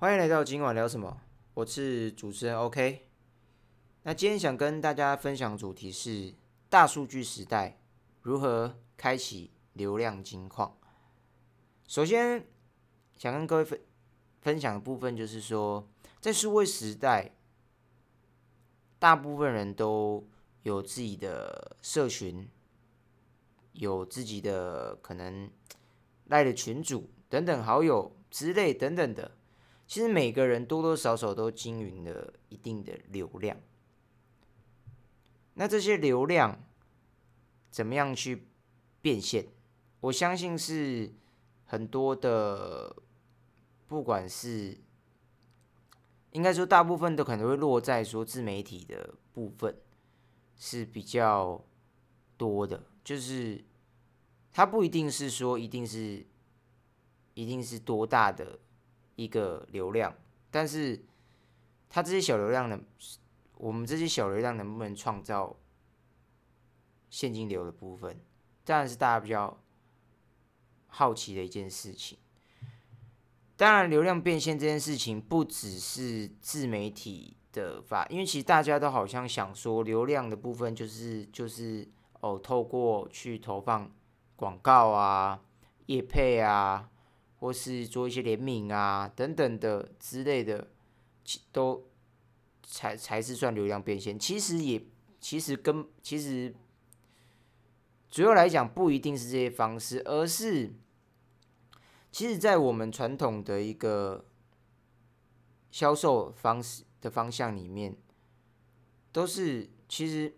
欢迎来到今晚聊什么？我是主持人 OK。那今天想跟大家分享主题是大数据时代如何开启流量金矿。首先想跟各位分分享的部分就是说，在数位时代，大部分人都有自己的社群，有自己的可能赖的群主等等好友之类等等的。其实每个人多多少少都经营了一定的流量，那这些流量怎么样去变现？我相信是很多的，不管是应该说大部分都可能会落在说自媒体的部分是比较多的，就是它不一定是说一定是一定是多大的。一个流量，但是它这些小流量呢，我们这些小流量能不能创造现金流的部分，当然是大家比较好奇的一件事情。当然，流量变现这件事情不只是自媒体的法，因为其实大家都好像想说，流量的部分就是就是哦，透过去投放广告啊、业配啊。或是做一些联名啊等等的之类的，都才才是算流量变现。其实也其实跟其实主要来讲不一定是这些方式，而是其实，在我们传统的一个销售方式的方向里面，都是其实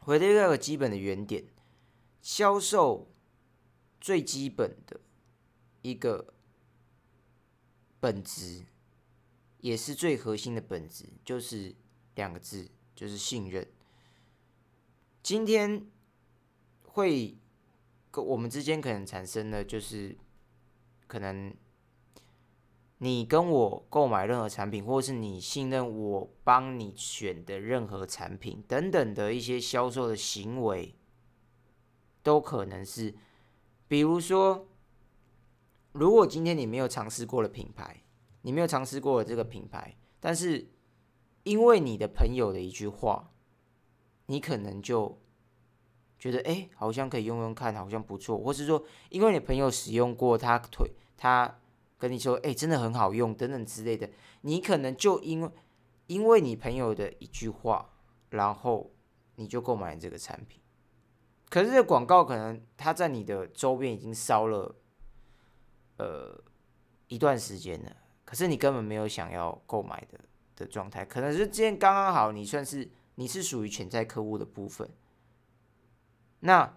回到一个基本的原点，销售最基本的。一个本质，也是最核心的本质，就是两个字，就是信任。今天会跟我们之间可能产生的，就是可能你跟我购买任何产品，或是你信任我帮你选的任何产品等等的一些销售的行为，都可能是，比如说。如果今天你没有尝试过的品牌，你没有尝试过的这个品牌，但是因为你的朋友的一句话，你可能就觉得哎，好像可以用用看，好像不错，或是说因为你朋友使用过，他腿他跟你说哎，真的很好用等等之类的，你可能就因为因为你朋友的一句话，然后你就购买了这个产品，可是这广告可能它在你的周边已经烧了。呃，一段时间了，可是你根本没有想要购买的的状态，可能是今天刚刚好，你算是你是属于潜在客户的部分。那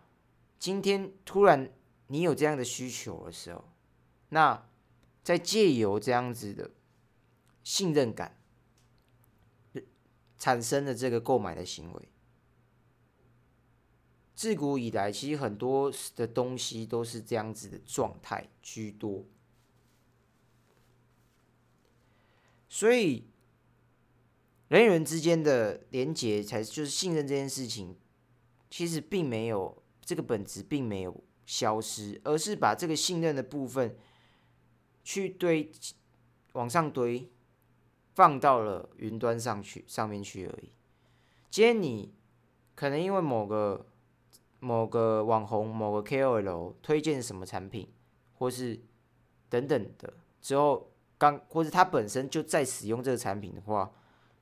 今天突然你有这样的需求的时候，那在借由这样子的信任感产生的这个购买的行为，自古以来，其实很多的东西都是这样子的状态居多，所以人与人之间的连结，才就是信任这件事情，其实并没有这个本质并没有消失，而是把这个信任的部分去堆往上堆，放到了云端上去上面去而已。今天你可能因为某个某个网红、某个 KOL 推荐什么产品，或是等等的之后，刚或者他本身就在使用这个产品的话，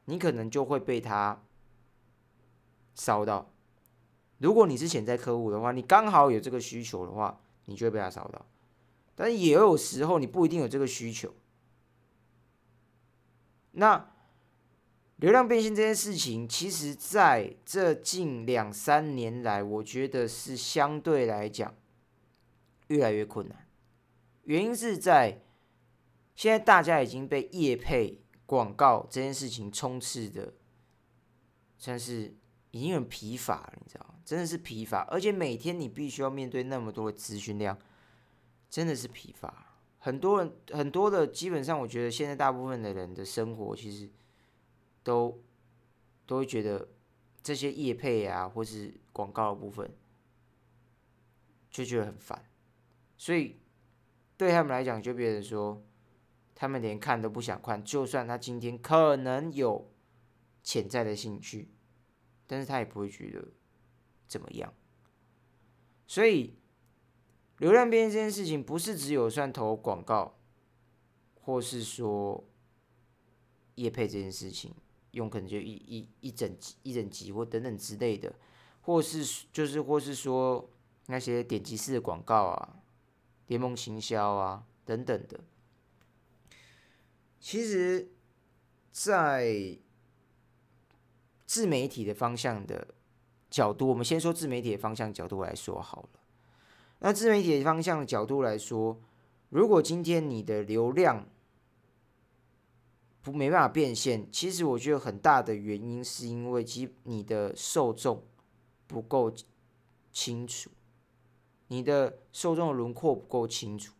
你可能就会被他烧到。如果你是潜在客户的话，你刚好有这个需求的话，你就会被他烧到。但也有时候你不一定有这个需求，那。流量变现这件事情，其实在这近两三年来，我觉得是相对来讲越来越困难。原因是在现在大家已经被业配广告这件事情充斥的，算是已经很疲乏了，你知道吗？真的是疲乏，而且每天你必须要面对那么多的资讯量，真的是疲乏。很多人很多的，基本上我觉得现在大部分的人的生活其实。都都会觉得这些业配啊，或是广告的部分，就觉得很烦，所以对他们来讲，就变成说，他们连看都不想看，就算他今天可能有潜在的兴趣，但是他也不会觉得怎么样。所以，流量变现这件事情，不是只有算投广告，或是说业配这件事情，用可能就一一一整集、一整集或等等之类的，或是就是或是说那些点击式的广告啊、联盟行销啊等等的。其实，在自媒体的方向的角度，我们先说自媒体的方向角度来说好了。那自媒体的方向角度来说，如果今天你的流量不没办法变现，其实我觉得很大的原因是因为其你的受众不够清楚，你的受众的轮廓不够清楚。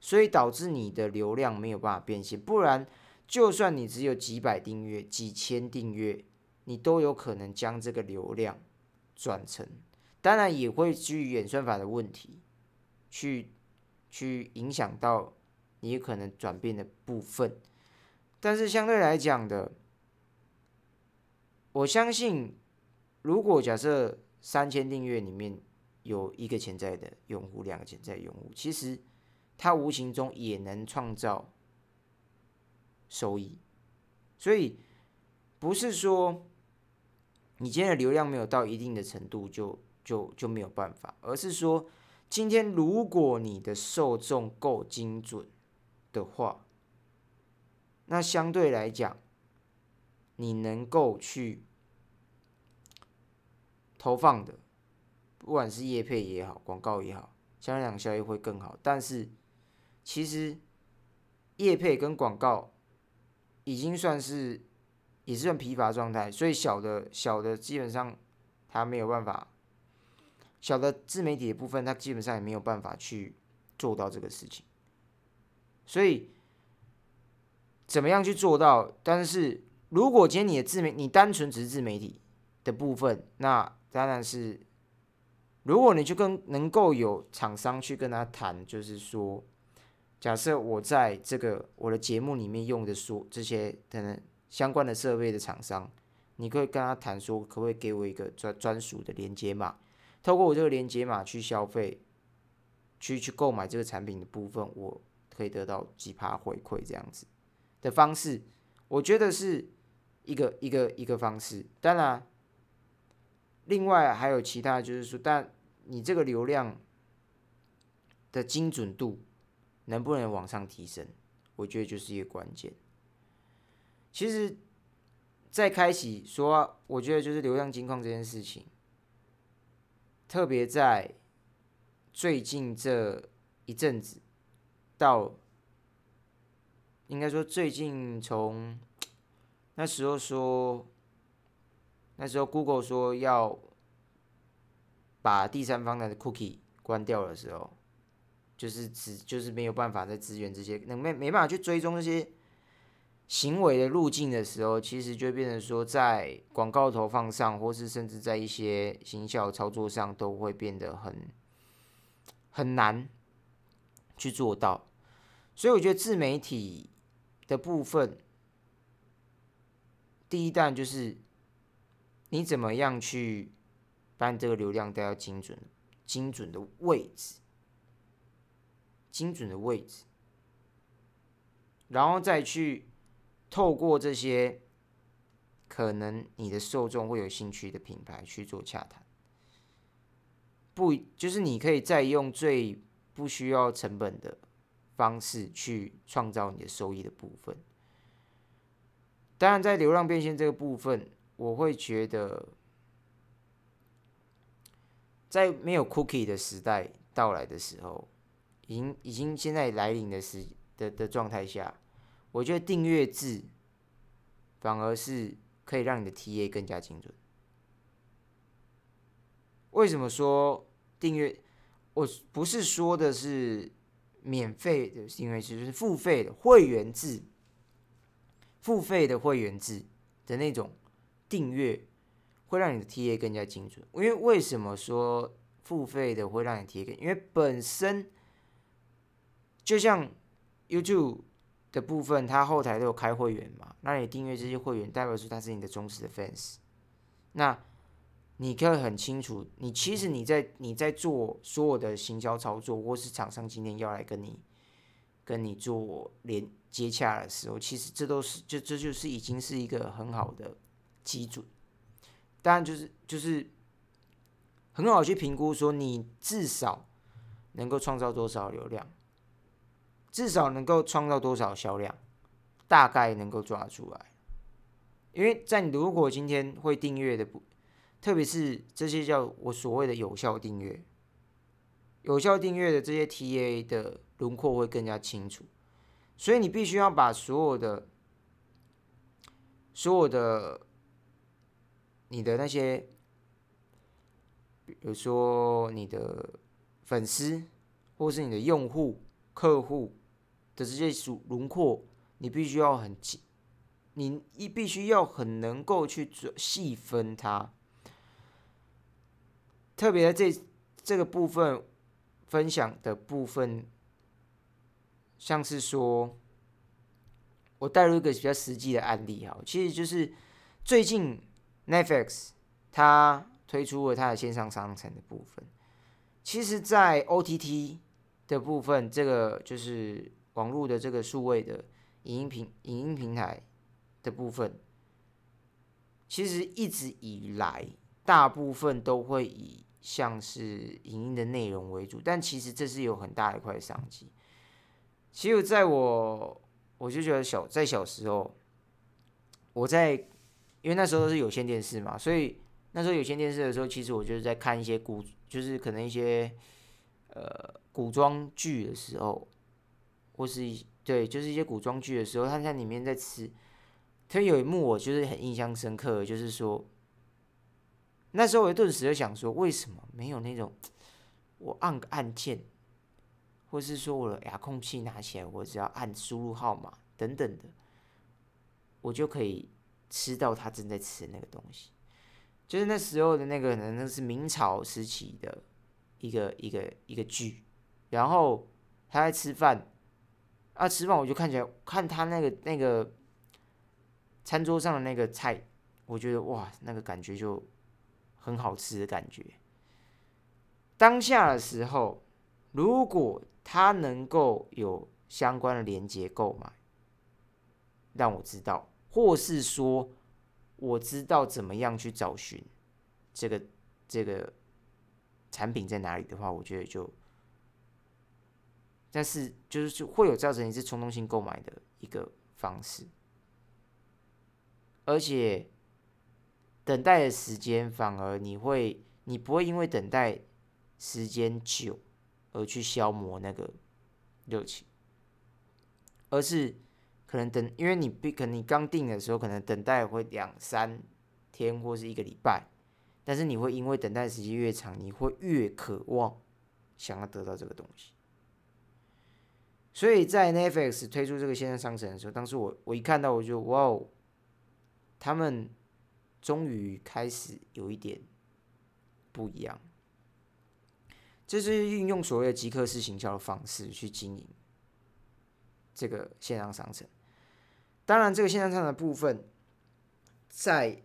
所以导致你的流量没有办法变现，不然就算你只有几百订阅、几千订阅，你都有可能将这个流量转成，当然也会基于演算法的问题，去去影响到你可能转变的部分。但是相对来讲的，我相信，如果假设三千订阅里面有一个潜在的用户，两个潜在用户，其实。它无形中也能创造收益，所以不是说你今天的流量没有到一定的程度就就就没有办法，而是说今天如果你的受众够精准的话，那相对来讲，你能够去投放的，不管是叶配也好，广告也好，相对讲效益会更好，但是。其实，业配跟广告已经算是也是算疲乏状态，所以小的小的基本上它没有办法，小的自媒体的部分它基本上也没有办法去做到这个事情。所以怎么样去做到？但是如果今天你的自媒你单纯只是自媒体的部分，那当然是如果你就跟能够有厂商去跟他谈，就是说。假设我在这个我的节目里面用的说这些可能相关的设备的厂商，你可以跟他谈说，可不可以给我一个专专属的连接码？透过我这个连接码去消费，去去购买这个产品的部分，我可以得到几趴回馈这样子的方式，我觉得是一个一个一个方式。当然，另外还有其他，就是说，但你这个流量的精准度。能不能往上提升？我觉得就是一个关键。其实，在开启说，我觉得就是流量金矿这件事情，特别在最近这一阵子，到应该说最近从那时候说，那时候 Google 说要把第三方的 Cookie 关掉的时候。就是只就是没有办法再支援这些，能没没办法去追踪这些行为的路径的时候，其实就变成说，在广告投放上，或是甚至在一些行销操作上，都会变得很很难去做到。所以我觉得自媒体的部分，第一弹就是你怎么样去把你这个流量带到精准精准的位置。精准的位置，然后再去透过这些可能你的受众会有兴趣的品牌去做洽谈，不就是你可以再用最不需要成本的方式去创造你的收益的部分。当然，在流量变现这个部分，我会觉得在没有 cookie 的时代到来的时候。已经已经现在来临的时的的状态下，我觉得订阅制反而是可以让你的 TA 更加精准。为什么说订阅？我不是说的是免费的订阅制，就是付费的会员制，付费的会员制的那种订阅，会让你的 TA 更加精准。因为为什么说付费的会让你 TA 更？因为本身就像 YouTube 的部分，它后台都有开会员嘛，那你订阅这些会员，代表说他是你的忠实的 fans，那你可以很清楚，你其实你在你在做所有的行销操作，或是厂商今天要来跟你跟你做连接洽的时候，其实这都是就这就是已经是一个很好的基准。当然就是就是很好去评估说你至少能够创造多少流量，至少能够创造多少销量，大概能够抓出来。因为在你如果今天会订阅的不。特别是这些叫我所谓的有效订阅，有效订阅的这些 TA 的轮廓会更加清楚，所以你必须要把所有的、所有的你的那些，比如说你的粉丝或是你的用户、客户的这些属轮廓，你必须要很你一必须要很能够去细分它。特别在这这个部分分享的部分，像是说，我带入一个比较实际的案例哈，其实就是最近 Netflix 它推出了它的线上商城的部分，其实，在 OTT 的部分，这个就是网络的这个数位的影音平影音平台的部分，其实一直以来大部分都会以像是影音的内容为主，但其实这是有很大一块商机。其实在我，我就觉得小在小时候，我在因为那时候是有线电视嘛，所以那时候有线电视的时候，其实我就是在看一些古，就是可能一些呃古装剧的时候，或是对，就是一些古装剧的时候，他在里面在吃，他有一幕我就是很印象深刻，就是说。那时候我顿时就想说，为什么没有那种我按个按键，或是说我的遥控器拿起来，我只要按输入号码等等的，我就可以吃到他正在吃的那个东西。就是那时候的那个，可能是明朝时期的一个一个一个剧，然后他在吃饭，啊吃饭我就看起来看他那个那个餐桌上的那个菜，我觉得哇，那个感觉就。很好吃的感觉。当下的时候，如果他能够有相关的连接购买，让我知道，或是说我知道怎么样去找寻这个这个产品在哪里的话，我觉得就，但是就是会有造成一次冲动性购买的一个方式，而且。等待的时间反而你会，你不会因为等待时间久而去消磨那个热情，而是可能等，因为你必可能你刚定的时候可能等待会两三天或是一个礼拜，但是你会因为等待时间越长，你会越渴望想要得到这个东西。所以在 Netflix 推出这个线上商城的时候，当时我我一看到我就哇哦，他们。终于开始有一点不一样，这是运用所谓的极客式行销的方式去经营这个线上商城。当然，这个线上商城的部分，在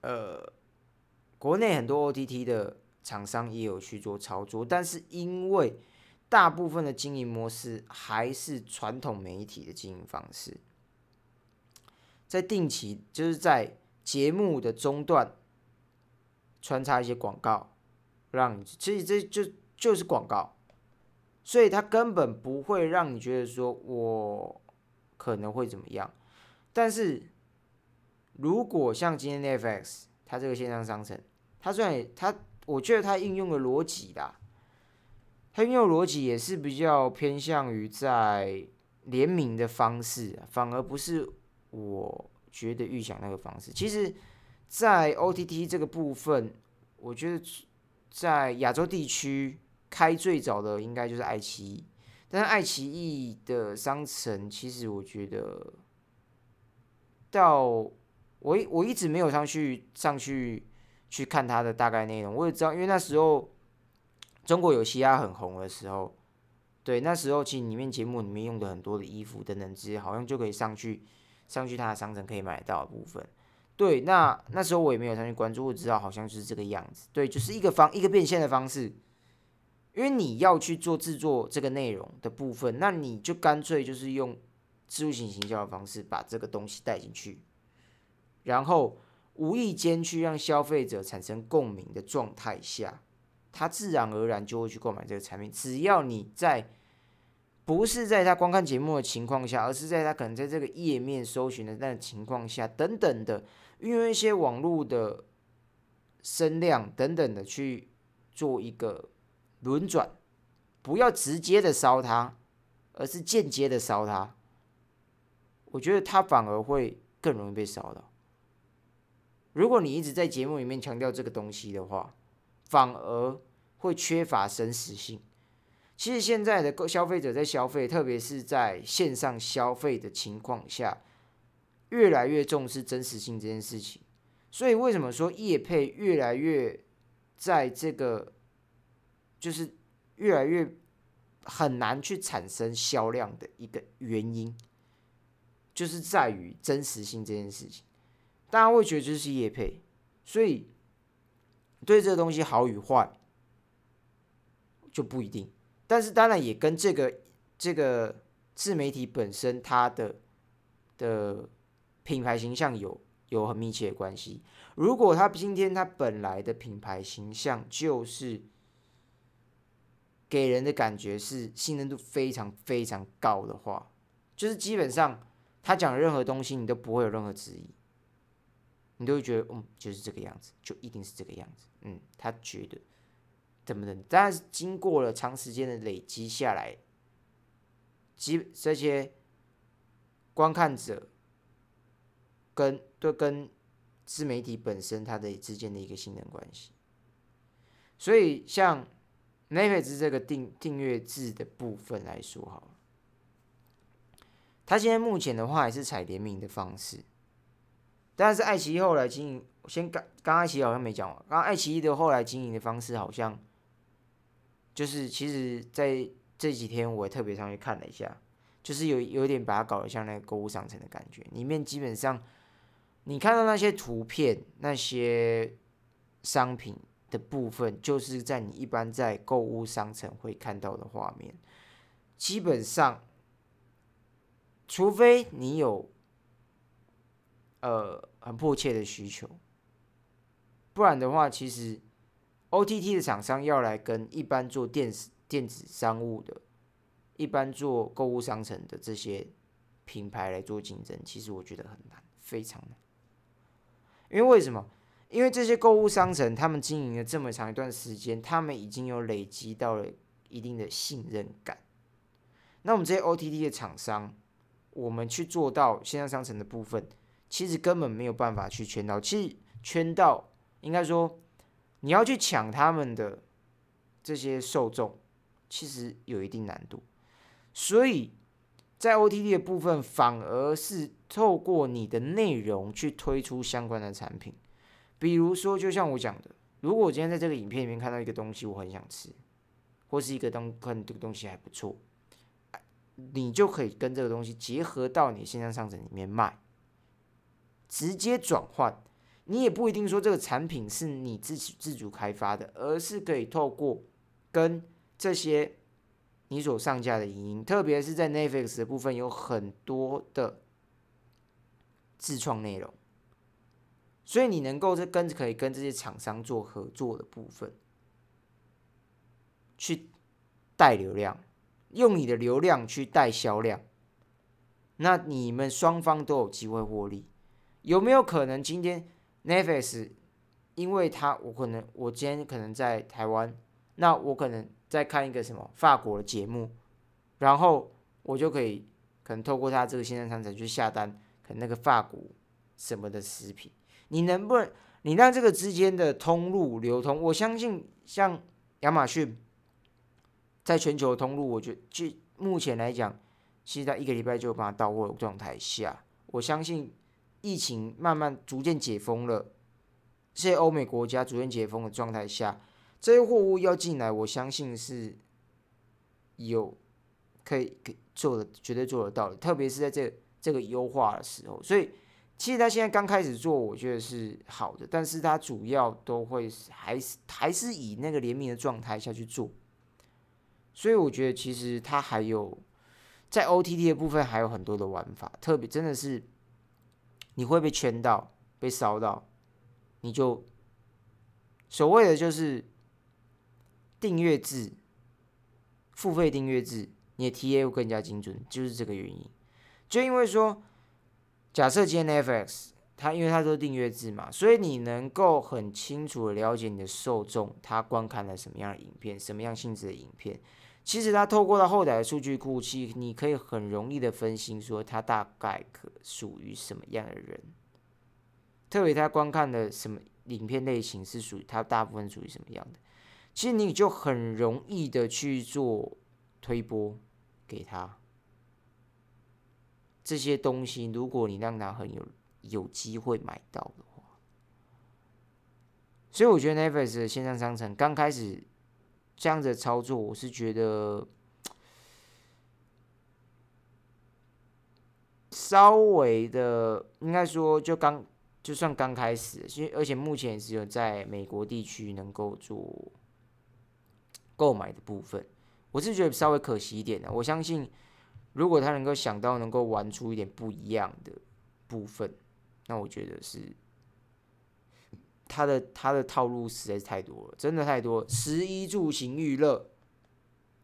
呃国内很多 OTT 的厂商也有去做操作，但是因为大部分的经营模式还是传统媒体的经营方式，在定期就是在。节目的中段穿插一些广告，让你其实这就就是广告，所以它根本不会让你觉得说我可能会怎么样。但是如果像今天的 FX，它这个线上商城，它虽然它我觉得它应用的逻辑啦，它应用逻辑也是比较偏向于在联名的方式，反而不是我。觉得预想那个方式，其实，在 OTT 这个部分，我觉得在亚洲地区开最早的应该就是爱奇艺，但是爱奇艺的商城，其实我觉得到我我一直没有上去上去去看它的大概内容，我也知道，因为那时候中国有嘻哈很红的时候，对，那时候其实里面节目里面用的很多的衣服等等这些，好像就可以上去上去它的商城可以买到的部分。对，那那时候我也没有上去关注，我知道好像就是这个样子。对，就是一个方一个变现的方式。因为你要去做制作这个内容的部分，那你就干脆就是用自助型行销的方式把这个东西带进去，然后无意间去让消费者产生共鸣的状态下，他自然而然就会去购买这个产品。只要你在不是在他观看节目的情况下，而是在他可能在这个页面搜寻的那情况下等等的，运用一些网络的声量等等的去做一个。轮转，不要直接的烧它，而是间接的烧它。我觉得它反而会更容易被烧到。如果你一直在节目里面强调这个东西的话，反而会缺乏真实性。其实现在的消费者在消费，特别是在线上消费的情况下，越来越重视真实性这件事情。所以为什么说叶配越来越在这个？就是越来越很难去产生销量的一个原因，就是在于真实性这件事情。大家会觉得这是叶配，所以对这个东西好与坏就不一定。但是当然也跟这个这个自媒体本身它的的品牌形象有有很密切的关系。如果他今天他本来的品牌形象就是给人的感觉是信任度非常非常高的话，就是基本上他讲任何东西你都不会有任何质疑，你都会觉得嗯就是这个样子，就一定是这个样子。嗯，他觉得怎么的？但是经过了长时间的累积下来，基这些观看者跟都跟自媒体本身它的之间的一个信任关系，所以像。Netflix 这个订订阅制的部分来说，好了，他现在目前的话还是采联名的方式，但是爱奇艺后来经营，先刚刚爱奇艺好像没讲完，刚爱奇艺的后来经营的方式好像，就是其实在这几天我也特别上去看了一下，就是有有点把它搞得像那个购物商城的感觉，里面基本上你看到那些图片那些商品。的部分就是在你一般在购物商城会看到的画面，基本上，除非你有呃很迫切的需求，不然的话，其实 O T T 的厂商要来跟一般做电子电子商务的、一般做购物商城的这些品牌来做竞争，其实我觉得很难，非常难，因为为什么？因为这些购物商城，他们经营了这么长一段时间，他们已经有累积到了一定的信任感。那我们这些 OTT 的厂商，我们去做到线上商城的部分，其实根本没有办法去圈到。其实圈到，应该说你要去抢他们的这些受众，其实有一定难度。所以在 OTT 的部分，反而是透过你的内容去推出相关的产品。比如说，就像我讲的，如果我今天在这个影片里面看到一个东西，我很想吃，或是一个东可能这个东西还不错，你就可以跟这个东西结合到你线上商城里面卖，直接转换。你也不一定说这个产品是你自己自主开发的，而是可以透过跟这些你所上架的影音，特别是在 Netflix 的部分，有很多的自创内容。所以你能够是跟可以跟这些厂商做合作的部分，去带流量，用你的流量去带销量，那你们双方都有机会获利。有没有可能今天 Netflix，因为他我可能我今天可能在台湾，那我可能在看一个什么法国的节目，然后我就可以可能透过他这个线上商城去下单，可能那个法国什么的食品。你能不能，你让这个之间的通路流通？我相信，像亚马逊，在全球通路，我觉就目前来讲，其实在一个礼拜就有办法到货的状态下，我相信疫情慢慢逐渐解封了，这些欧美国家逐渐解封的状态下，这些货物要进来，我相信是有可以可做的，绝对做得到的。特别是在这这个优化的时候，所以其实他现在刚开始做，我觉得是好的，但是他主要都会还是还是以那个联名的状态下去做。所以我觉得其实他还有在 OTT 的部分还有很多的玩法，特别真的是你会被圈到、被烧到，你就所谓的就是订阅制、付费订阅制，你的 TA 会更加精准，就是这个原因。就因为说，假设今天 FX 它因为它都是订阅制嘛，所以你能够很清楚的了解你的受众他观看了什么样的影片，什么样性质的影片。其实它透过他后台的数据库，其实你可以很容易的分析说它大概可属于什么样的人，特别他观看的什么影片类型是属于他大部分属于什么样的，其实你就很容易的去做推播给他这些东西。如果你让他很有有机会买到的话，所以我觉得 n e t f l i 的线上商城刚开始。这样子操作，我是觉得稍微的，应该说就刚就算刚开始，因为而且目前只有在美国地区能够做购买的部分，我是觉得稍微可惜一点的。我相信，如果他能够想到能够玩出一点不一样的部分，那我觉得是。他的他的套路实在是太多了，真的太多。食衣住行娱乐，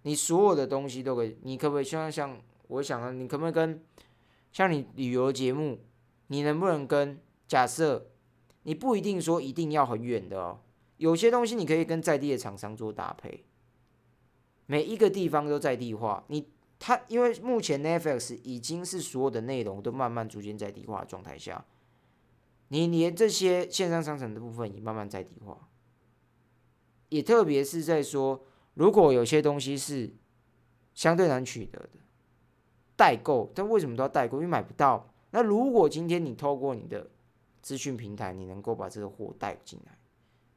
你所有的东西都可以。你可不可以像像我想啊，你可不可以跟像你旅游节目，你能不能跟假设你不一定说一定要很远的哦，有些东西你可以跟在地的厂商做搭配，每一个地方都在地化。你他因为目前 Netflix 已经是所有的内容都慢慢逐渐在地化状态下。你连这些线上商城的部分也慢慢在地化，也特别是在说，如果有些东西是相对难取得的代购，但为什么都要代购？因为买不到。那如果今天你透过你的资讯平台，你能够把这个货带进来，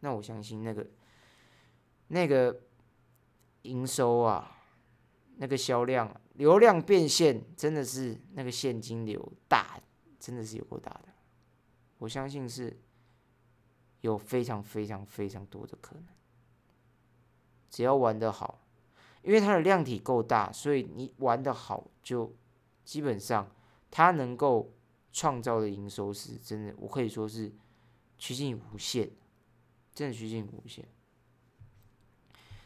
那我相信那个那个营收啊，那个销量、流量变现，真的是那个现金流大，真的是有够大的。我相信是有非常非常非常多的可能，只要玩得好，因为它的量体够大，所以你玩得好，就基本上它能够创造的营收是真的，我可以说是趋近无限，真的趋近无限。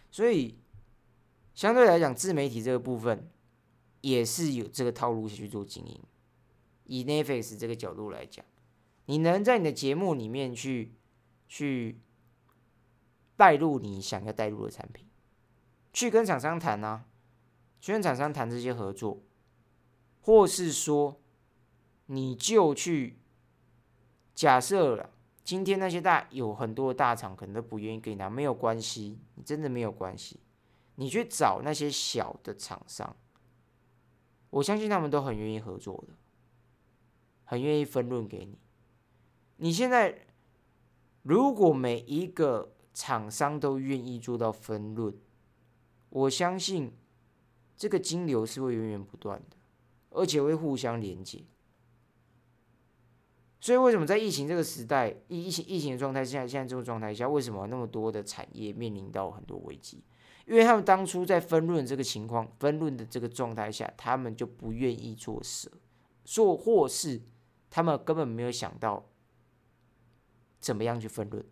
所以相对来讲，自媒体这个部分也是有这个套路去做经营。以 Netflix 这个角度来讲。你能在你的节目里面去去带入你想要带入的产品，去跟厂商谈啊，去跟厂商谈这些合作，或是说你就去假设了，今天那些大有很多大厂可能都不愿意给你拿，没有关系，你真的没有关系，你去找那些小的厂商，我相信他们都很愿意合作的，很愿意分润给你。你现在如果每一个厂商都愿意做到分论，我相信这个金流是会源源不断的，而且会互相连接。所以为什么在疫情这个时代，疫疫情疫情的状态下，现在这种状态下，为什么那么多的产业面临到很多危机？因为他们当初在分论这个情况、分论的这个状态下，他们就不愿意做舍，做或是他们根本没有想到。怎么样去分论？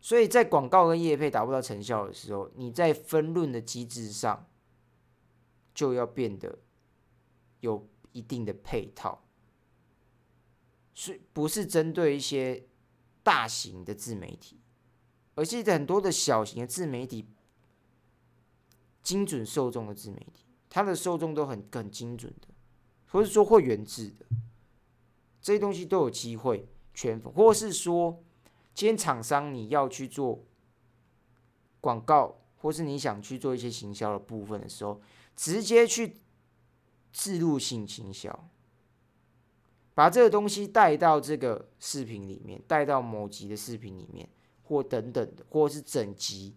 所以在广告跟业配达不到成效的时候，你在分论的机制上就要变得有一定的配套，是不是针对一些大型的自媒体，而是很多的小型的自媒体，精准受众的自媒体，它的受众都很很精准的，或是说会员制的。这些东西都有机会圈粉，或是说，今天厂商你要去做广告，或是你想去做一些行销的部分的时候，直接去自入性行销，把这个东西带到这个视频里面，带到某集的视频里面，或等等的，或是整集，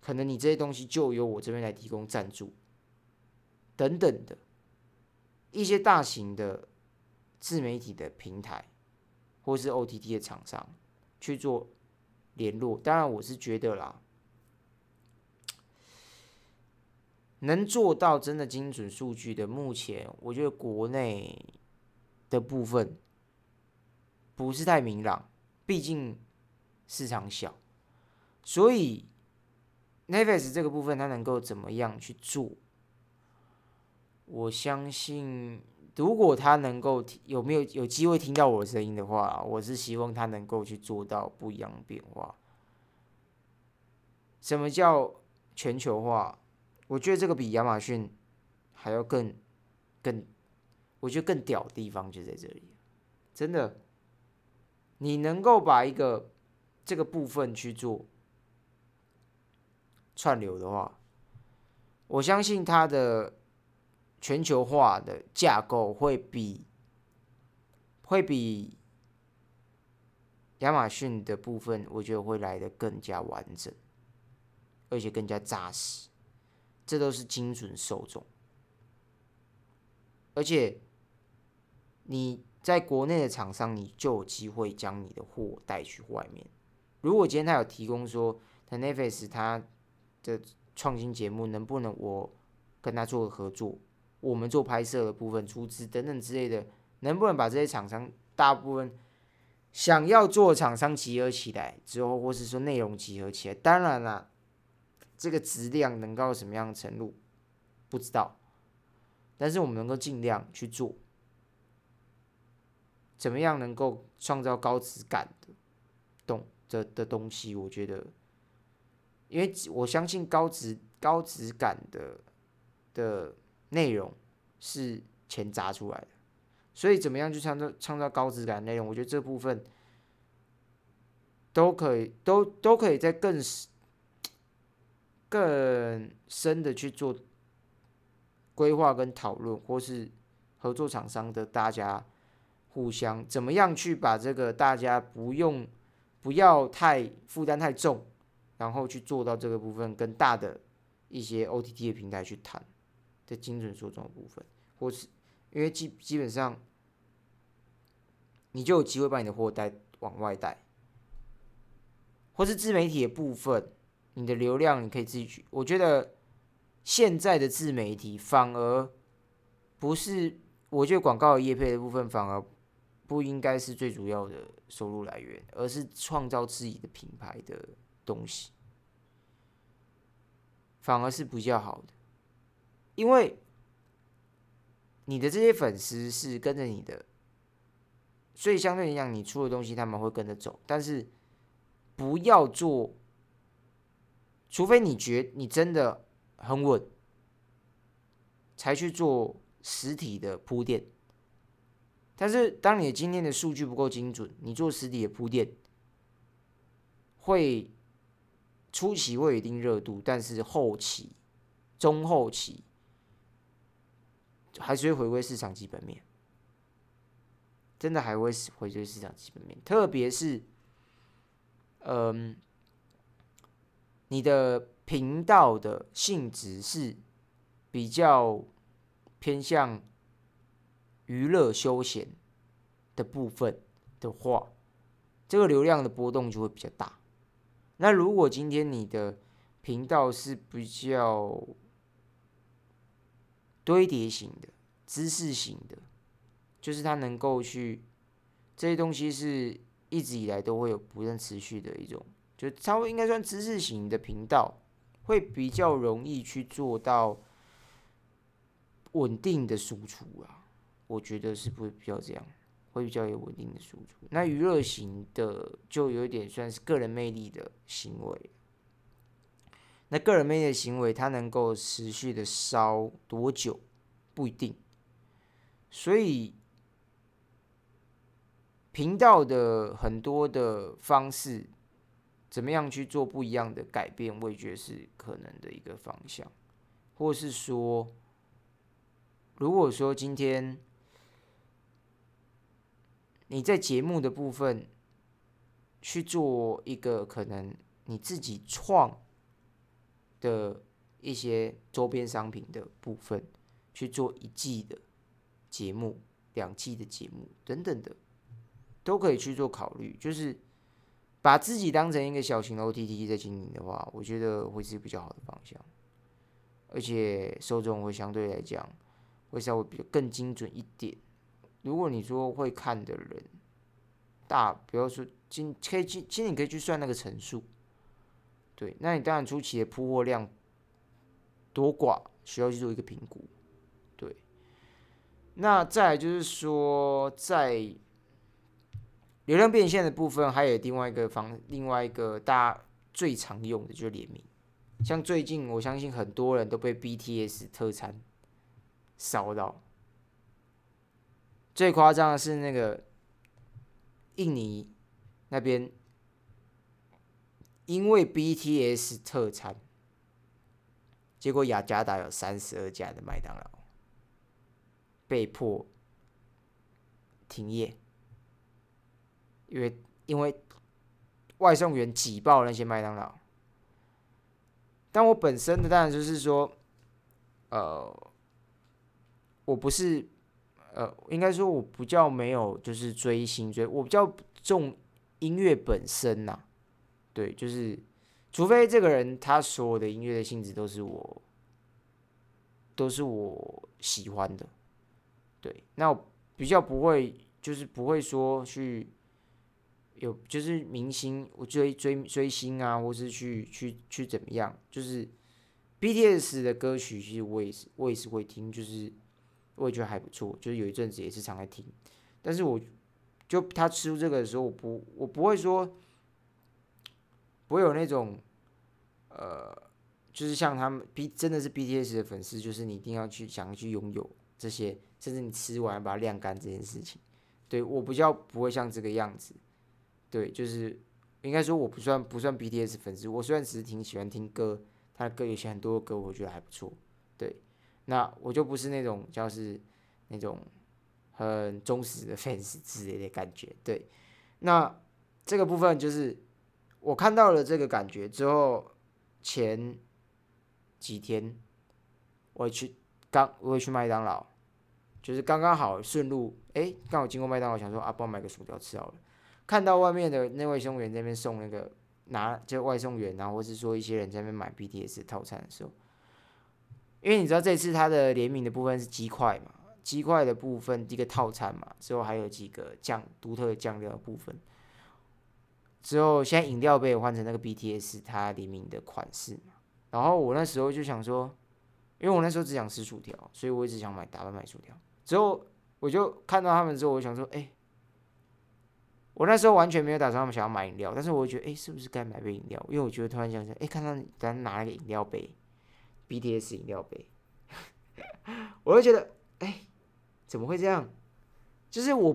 可能你这些东西就由我这边来提供赞助，等等的一些大型的自媒体的平台，或是 OTT 的厂商去做联络。当然，我是觉得啦，能做到真的精准数据的，目前我觉得国内的部分不是太明朗，毕竟市场小，所以。Nevus 这个部分，它能够怎么样去做？我相信，如果他能够听有没有有机会听到我的声音的话，我是希望他能够去做到不一样的变化。什么叫全球化？我觉得这个比亚马逊还要更更，我觉得更屌的地方就在这里。真的，你能够把一个这个部分去做。串流的话，我相信它的全球化的架构会比会比亚马逊的部分，我觉得会来的更加完整，而且更加扎实。这都是精准受众，而且你在国内的厂商，你就有机会将你的货带去外面。如果今天他有提供说，他 Netflix 他的创新节目能不能我跟他做个合作？我们做拍摄的部分、出资等等之类的，能不能把这些厂商大部分想要做厂商集合起来之后，或是说内容集合起来？当然了，这个质量能到什么样的程度不知道，但是我们能够尽量去做，怎么样能够创造高质感的东的的东西？我觉得。因为我相信高质高质感的的内容是钱砸出来的，所以怎么样去创造创造高质感内容？我觉得这部分都可以，都都可以在更更深的去做规划跟讨论，或是合作厂商的大家互相怎么样去把这个大家不用不要太负担太重。然后去做到这个部分，跟大的一些 OTT 的平台去谈的精准受众的部分，或是因为基基本上，你就有机会把你的货带往外带，或是自媒体的部分，你的流量你可以自己去。我觉得现在的自媒体反而不是，我觉得广告业配的部分反而不应该是最主要的收入来源，而是创造自己的品牌的。东西反而是比较好的，因为你的这些粉丝是跟着你的，所以相对来讲，你出的东西他们会跟着走。但是不要做，除非你觉你真的很稳，才去做实体的铺垫。但是当你的今天的数据不够精准，你做实体的铺垫会。初期会有一定热度，但是后期、中后期还是会回归市场基本面，真的还会回归市场基本面。特别是，嗯，你的频道的性质是比较偏向娱乐休闲的部分的话，这个流量的波动就会比较大。那如果今天你的频道是比较堆叠型的、知识型的，就是它能够去这些东西是一直以来都会有不断持续的一种，就稍微应该算知识型的频道，会比较容易去做到稳定的输出啊，我觉得是不会比较这样。会比较有稳定的输出。那娱乐型的就有点算是个人魅力的行为。那个人魅力的行为，它能够持续的烧多久不一定。所以频道的很多的方式，怎么样去做不一样的改变，我也觉得是可能的一个方向。或是说，如果说今天。你在节目的部分去做一个可能你自己创的一些周边商品的部分去做一季的节目、两季的节目等等的，都可以去做考虑。就是把自己当成一个小型的 OTT 在经营的话，我觉得会是比较好的方向，而且受众会相对来讲会稍微比较更精准一点。如果你说会看的人大，比如说今可以今今你可以去算那个乘数。对，那你当然初期的铺货量多寡需要去做一个评估。对，那再就是说，在流量变现的部分，还有另外一个方，另外一个大家最常用的就是联名。像最近，我相信很多人都被 BTS 特餐烧到。最夸张的是那个印尼那边。因为 BTS 特餐，结果雅加达有三十二家的麦当劳被迫停业，因为因为外送员挤爆那些麦当劳。但我本身的当然就是说，呃，我不是，呃，应该说我不叫没有，就是追星追，我比较重音乐本身呐。对，就是，除非这个人他所有的音乐的性质都是我，都是我喜欢的，对，那我比较不会，就是不会说去有，就是明星我追追追星啊，或是去去去怎么样，就是 BTS 的歌曲，其实我也是我也是会听，就是我也觉得还不错，就是有一阵子也是常在听，但是我就他出这个的时候，我不我不会说。不会有那种，呃，就是像他们 B 真的是 BTS 的粉丝，就是你一定要去想要去拥有这些，甚至你吃完把它晾干这件事情。对我比较不会像这个样子，对，就是应该说我不算不算 BTS 粉丝，我虽然只是挺喜欢听歌，他的歌有些很多歌我觉得还不错，对，那我就不是那种叫是那种很忠实的 粉丝之类的感觉，对，那这个部分就是。我看到了这个感觉之后，前几天我去刚我去麦当劳，就是刚刚好顺路，哎，刚好经过麦当劳，想说啊，帮我买个薯条吃好了。看到外面的那位送员那边送那个拿就外送员然后，或是说一些人在那边买 BTS 套餐的时候，因为你知道这次它的联名的部分是鸡块嘛，鸡块的部分一个套餐嘛，之后还有几个酱独特的酱料的部分。之后，现在饮料杯换成那个 BTS 它联名的款式嘛。然后我那时候就想说，因为我那时候只想吃薯条，所以我一直想买打包买薯条。之后我就看到他们之后，我想说，哎，我那时候完全没有打算他们想要买饮料，但是我觉得，哎，是不是该买杯饮料？因为我觉得突然想起来，哎，看到咱拿了个饮料杯，BTS 饮料杯，我就觉得，哎，怎么会这样？就是我，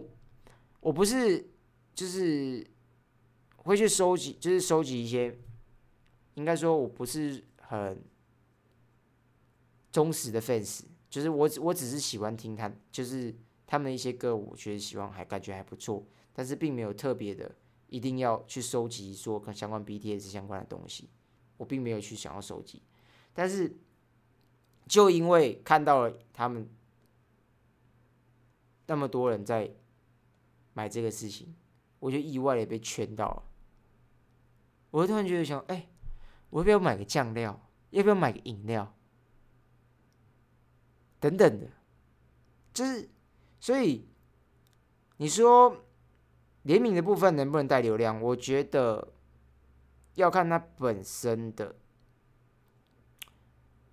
我不是，就是。会去收集，就是收集一些，应该说我不是很忠实的 fans，就是我只我只是喜欢听他，就是他们的一些歌，我觉得喜欢还感觉还不错，但是并没有特别的一定要去收集说跟相关 BTS 相关的东西，我并没有去想要收集，但是就因为看到了他们那么多人在买这个事情，我就意外的被圈到了。我突然觉得想，哎，我要不要买个酱料？要不要买个饮料？等等的，就是，所以你说联名的部分能不能带流量？我觉得要看它本身的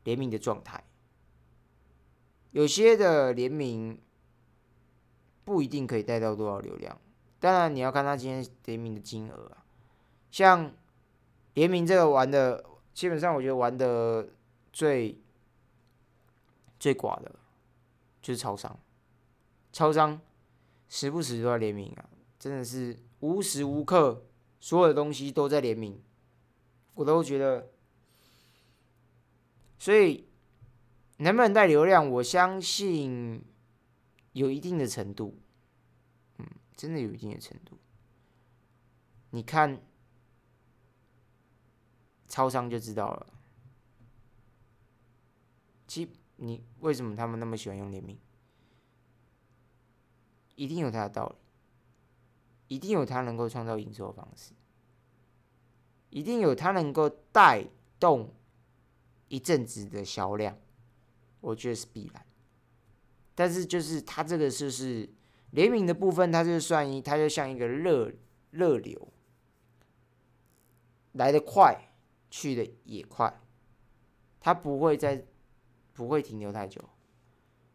联名的状态。有些的联名不一定可以带到多少流量，当然你要看他今天联名的金额啊，像。联名这个玩的，基本上我觉得玩的最最寡的，就是超商。超商时不时都要联名啊，真的是无时无刻所有的东西都在联名，我都觉得。所以能不能带流量，我相信有一定的程度，嗯，真的有一定的程度。你看。超商就知道了，其你为什么他们那么喜欢用联名？一定有它的道理，一定有它能够创造营收的方式，一定有它能够带动一阵子的销量，我觉得是必然。但是就是它这个就是联名的部分，它就算一，它就像一个热热流，来得快，去的也快，它不会再不会停留太久。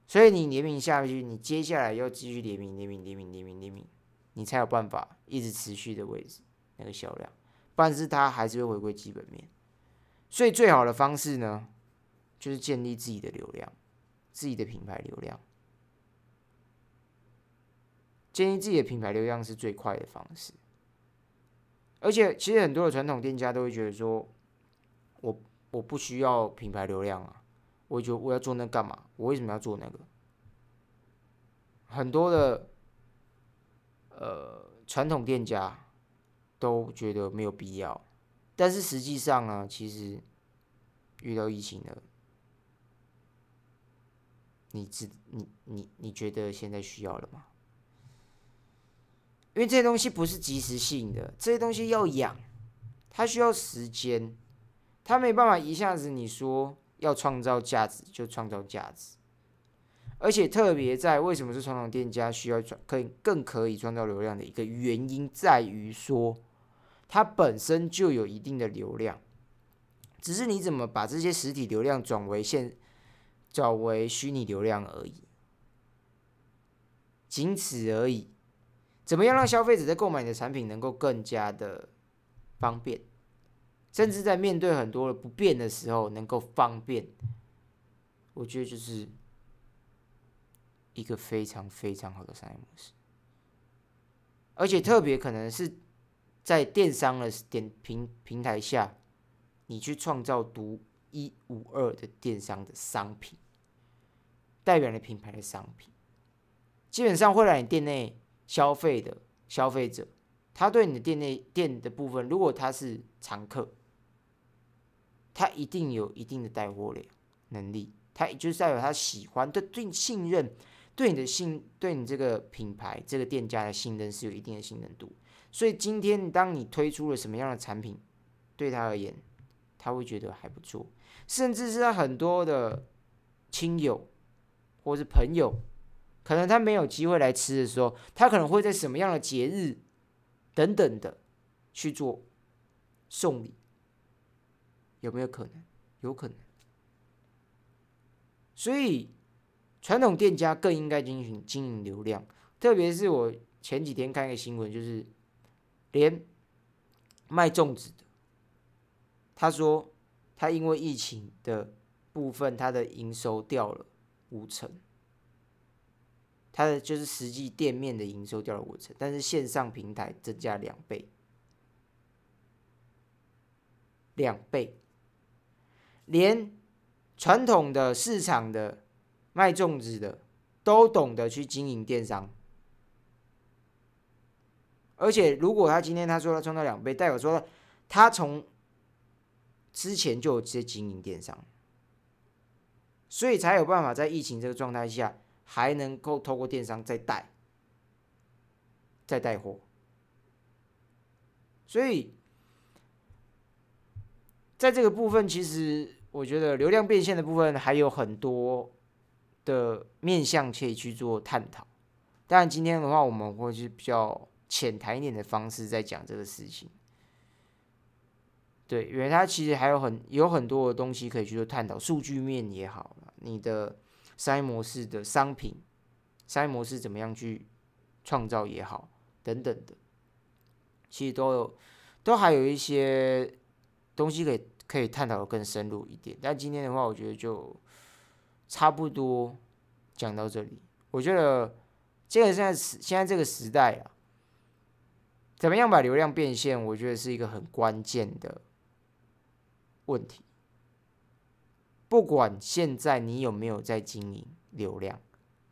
所以你联名下去，你接下来要继续联名、联名、联名、联名、联名，你才有办法一直持续的位置那个销量，不然是它还是会回归基本面。所以最好的方式呢，就是建立自己的流量，自己的品牌流量。建立自己的品牌流量是最快的方式。而且其实很多的传统店家都会觉得说，我我不需要品牌流量啊。我就我要做那干嘛？我为什么要做那个？很多的呃传统店家都觉得没有必要，但是实际上呢，其实遇到疫情了，你知你你你觉得现在需要了吗？因为这些东西不是即时性的，这些东西要养，它需要时间，他没办法一下子你说。要创造价值就创造价值，而且特别在为什么是传统店家需要创可以更可以创造流量的一个原因，在于说它本身就有一定的流量，只是你怎么把这些实体流量转为现转为虚拟流量而已，仅此而已。怎么样让消费者在购买你的产品能够更加的方便？甚至在面对很多的不便的时候，能够方便，我觉得就是一个非常非常好的商业模式。而且特别可能是在电商的点平平台下，你去创造独一无二的电商的商品，代表你品牌的商品，基本上会来你店内消费的消费者，他对你的店内店的部分，如果他是常客。他一定有一定的带货量能力，他也就是代表他喜欢，对对信任，对你的信，对你这个品牌、这个店家的信任是有一定的信任度。所以今天当你推出了什么样的产品，对他而言，他会觉得还不错，甚至是他很多的亲友或是朋友，可能他没有机会来吃的时候，他可能会在什么样的节日等等的去做送礼。有没有可能？有可能。所以，传统店家更应该进行经营流量。特别是我前几天看一个新闻，就是连卖粽子的，他说他因为疫情的部分，他的营收掉了五成。他的就是实际店面的营收掉了五成，但是线上平台增加两倍，两倍。连传统的市场的卖粽子的都懂得去经营电商，而且如果他今天他说他赚到两倍，代表说他从之前就有这些经营电商，所以才有办法在疫情这个状态下还能够透过电商再带再带货，所以。在这个部分，其实我觉得流量变现的部分还有很多的面向可以去做探讨。当然，今天的话，我们会是比较浅谈一点的方式在讲这个事情。对，因为它其实还有很有很多的东西可以去做探讨，数据面也好你的商业模式的商品商业模式怎么样去创造也好，等等的，其实都有都还有一些。东西可以可以探讨的更深入一点，但今天的话，我觉得就差不多讲到这里。我觉得这个现在时现在这个时代啊，怎么样把流量变现，我觉得是一个很关键的问题。不管现在你有没有在经营流量，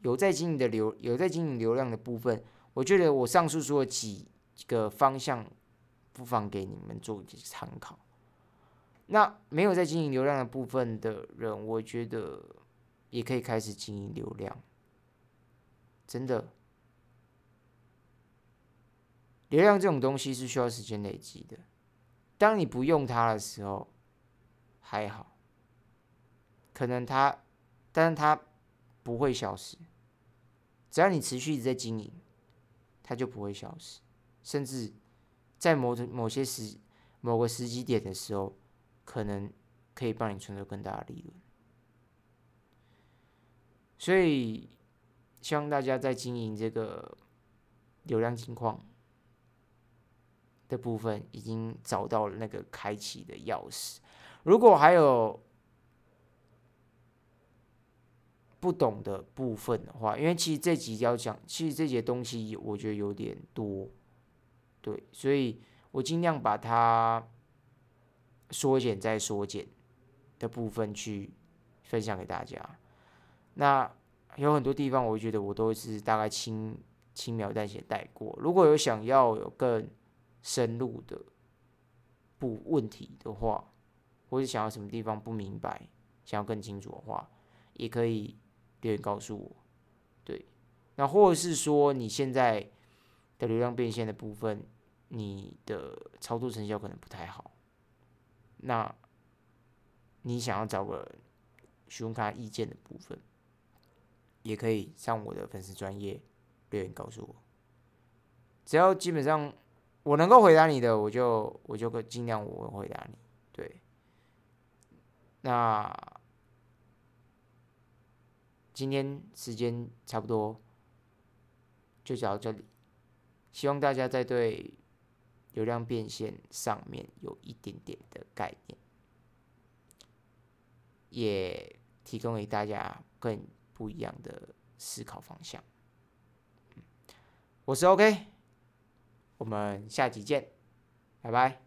有在经营的流有在经营流量的部分，我觉得我上述说的几个方向，不妨给你们做一些参考。那没有在经营流量的部分的人，我觉得也可以开始经营流量。真的，流量这种东西是需要时间累积的。当你不用它的时候，还好，可能它，但是它不会消失。只要你持续一直在经营，它就不会消失。甚至在某某些时某个时机点的时候，可能可以帮你存到更大的利润。所以。希望大家在经营这个流量金矿的部分，已经找到了那个开启的钥匙。如果还有不懂的部分的话，因为其实这集要讲，其实这节东西我觉得有点多，对，所以我尽量把它缩减再缩减的部分去分享给大家。那。有很多地方，我觉得我都是大概轻轻描淡写带过。如果有想要有更深入的不问题的话，或者想要什么地方不明白，想要更清楚的话，也可以留言告诉我。对，那或者是说你现在的流量变现的部分，你的操作成效可能不太好，那你想要找个询问他意见的部分。也可以上我的粉丝专业留言告诉我，只要基本上我能够回答你的，我就我就尽量我回答你。对，那今天时间差不多就讲到这里，希望大家在对流量变现上面有一点点的概念，也提供给大家更。不一样的思考方向。我是 OK，我们下集见，拜拜。